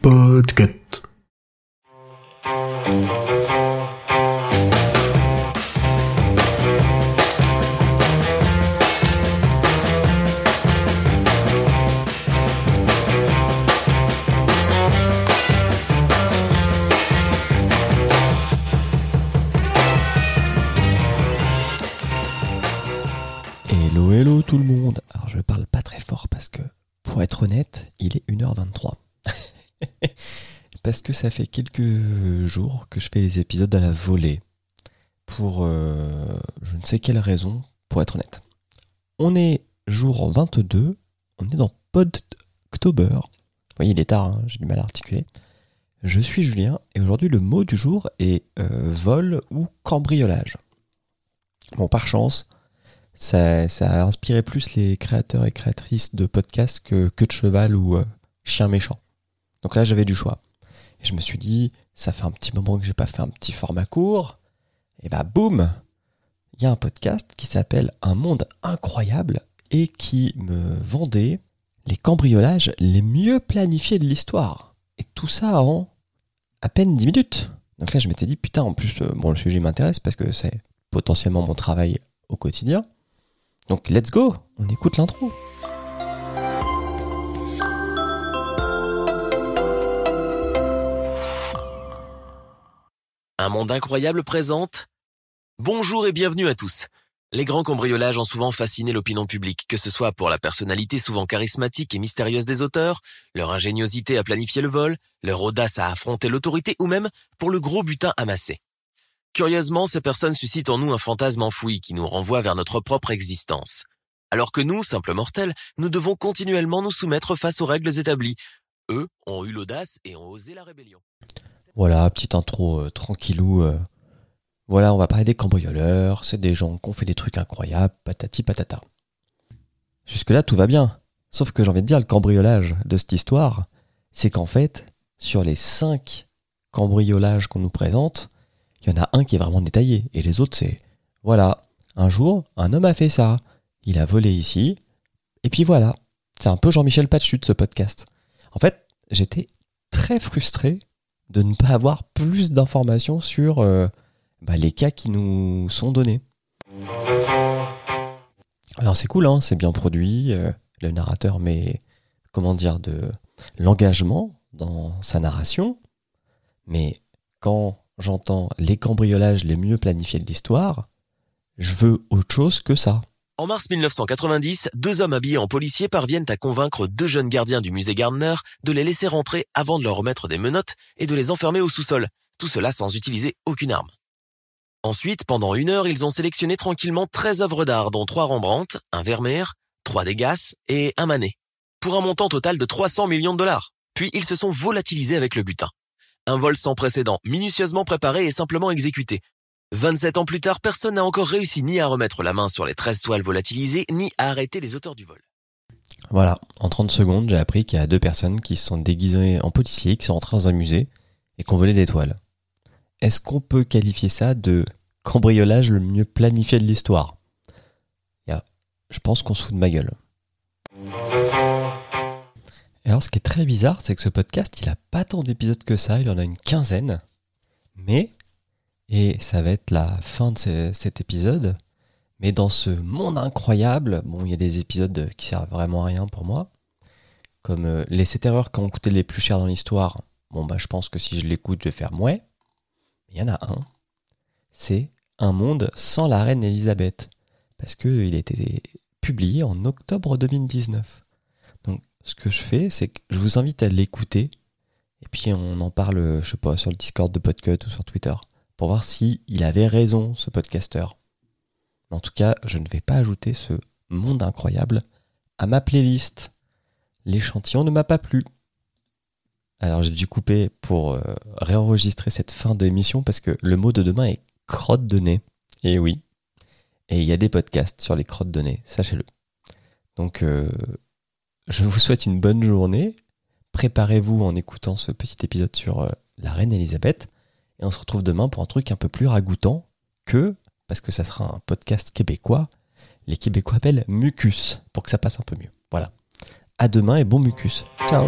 Podcast. Hello, hello tout le monde. Alors je parle pas très fort parce que, pour être honnête, il est 1h23. parce que ça fait quelques jours que je fais les épisodes à la volée. Pour euh, je ne sais quelle raison, pour être honnête. On est jour 22, on est dans Podtober. Vous voyez, il est tard, hein, j'ai du mal à articuler. Je suis Julien et aujourd'hui le mot du jour est euh, vol ou cambriolage. Bon, par chance, ça, a inspiré plus les créateurs et créatrices de podcasts que, que de cheval ou euh, chien méchant. Donc là, j'avais du choix. Et je me suis dit, ça fait un petit moment que j'ai pas fait un petit format court. Et bah, boum Il y a un podcast qui s'appelle Un monde incroyable et qui me vendait les cambriolages les mieux planifiés de l'histoire. Et tout ça en à peine 10 minutes. Donc là, je m'étais dit, putain, en plus, euh, bon, le sujet m'intéresse parce que c'est potentiellement mon travail au quotidien. Donc let's go, on écoute l'intro. Un monde incroyable présente Bonjour et bienvenue à tous. Les grands cambriolages ont souvent fasciné l'opinion publique, que ce soit pour la personnalité souvent charismatique et mystérieuse des auteurs, leur ingéniosité à planifier le vol, leur audace à affronter l'autorité ou même pour le gros butin amassé. Curieusement, ces personnes suscitent en nous un fantasme enfoui qui nous renvoie vers notre propre existence. Alors que nous, simples mortels, nous devons continuellement nous soumettre face aux règles établies. Eux ont eu l'audace et ont osé la rébellion. Voilà, petite intro euh, tranquillou. euh. Voilà, on va parler des cambrioleurs, c'est des gens qui ont fait des trucs incroyables, patati patata. Jusque-là, tout va bien. Sauf que j'ai envie de dire, le cambriolage de cette histoire, c'est qu'en fait, sur les cinq cambriolages qu'on nous présente, il y en a un qui est vraiment détaillé. Et les autres, c'est, voilà, un jour, un homme a fait ça. Il a volé ici. Et puis voilà. C'est un peu Jean-Michel Patchut, ce podcast. En fait, j'étais très frustré de ne pas avoir plus d'informations sur euh, bah, les cas qui nous sont donnés. Alors c'est cool, hein, c'est bien produit. euh, le narrateur met, comment dire, de l'engagement dans sa narration. Mais quand j'entends les cambriolages les mieux planifiés de l'histoire, je veux autre chose que ça. En mars 1990, deux hommes habillés en policiers parviennent à convaincre deux jeunes gardiens du musée Gardner de les laisser rentrer avant de leur remettre des menottes et de les enfermer au sous-sol. Tout cela sans utiliser aucune arme. Ensuite, pendant une heure, ils ont sélectionné tranquillement 13 œuvres d'art, dont trois Rembrandt, un Vermeer, trois Degas et un Manet, pour un montant total de 300 millions de dollars. Puis ils se sont volatilisés avec le butin. Un vol sans précédent, minutieusement préparé et simplement exécuté. 27 ans plus tard, personne n'a encore réussi ni à remettre la main sur les 13 toiles volatilisées, ni à arrêter les auteurs du vol. Voilà, en 30 secondes, j'ai appris qu'il y a deux personnes qui se sont déguisées en policiers, qui sont rentrées dans un musée et qui ont volé des toiles. Est-ce qu'on peut qualifier ça de cambriolage le mieux planifié de l'histoire? Je pense qu'on se fout de ma gueule. Alors, ce qui est très bizarre, c'est que ce podcast, il a pas tant d'épisodes que ça, il en a une quinzaine. Mais, et ça va être la fin de ce- cet épisode, mais dans ce monde incroyable, bon, il y a des épisodes qui servent vraiment à rien pour moi, comme euh, les 7 erreurs qui ont coûté les plus chers dans l'histoire. Bon, bah, je pense que si je l'écoute, je vais faire mouais. Il y en a un, c'est Un monde sans la reine Elisabeth, parce qu'il a été publié en octobre 2019. Ce que je fais, c'est que je vous invite à l'écouter, et puis on en parle, je sais pas, sur le Discord de Podcut ou sur Twitter, pour voir si il avait raison, ce podcasteur. En tout cas, je ne vais pas ajouter ce monde incroyable à ma playlist. L'échantillon ne m'a pas plu. Alors j'ai dû couper pour euh, réenregistrer cette fin d'émission parce que le mot de demain est crotte de nez. Et oui. Et il y a des podcasts sur les crottes de nez, sachez-le. Donc euh, je vous souhaite une bonne journée. Préparez-vous en écoutant ce petit épisode sur euh, la reine Elisabeth. Et on se retrouve demain pour un truc un peu plus ragoûtant que, parce que ça sera un podcast québécois, les Québécois appellent Mucus, pour que ça passe un peu mieux. Voilà. À demain et bon mucus. Ciao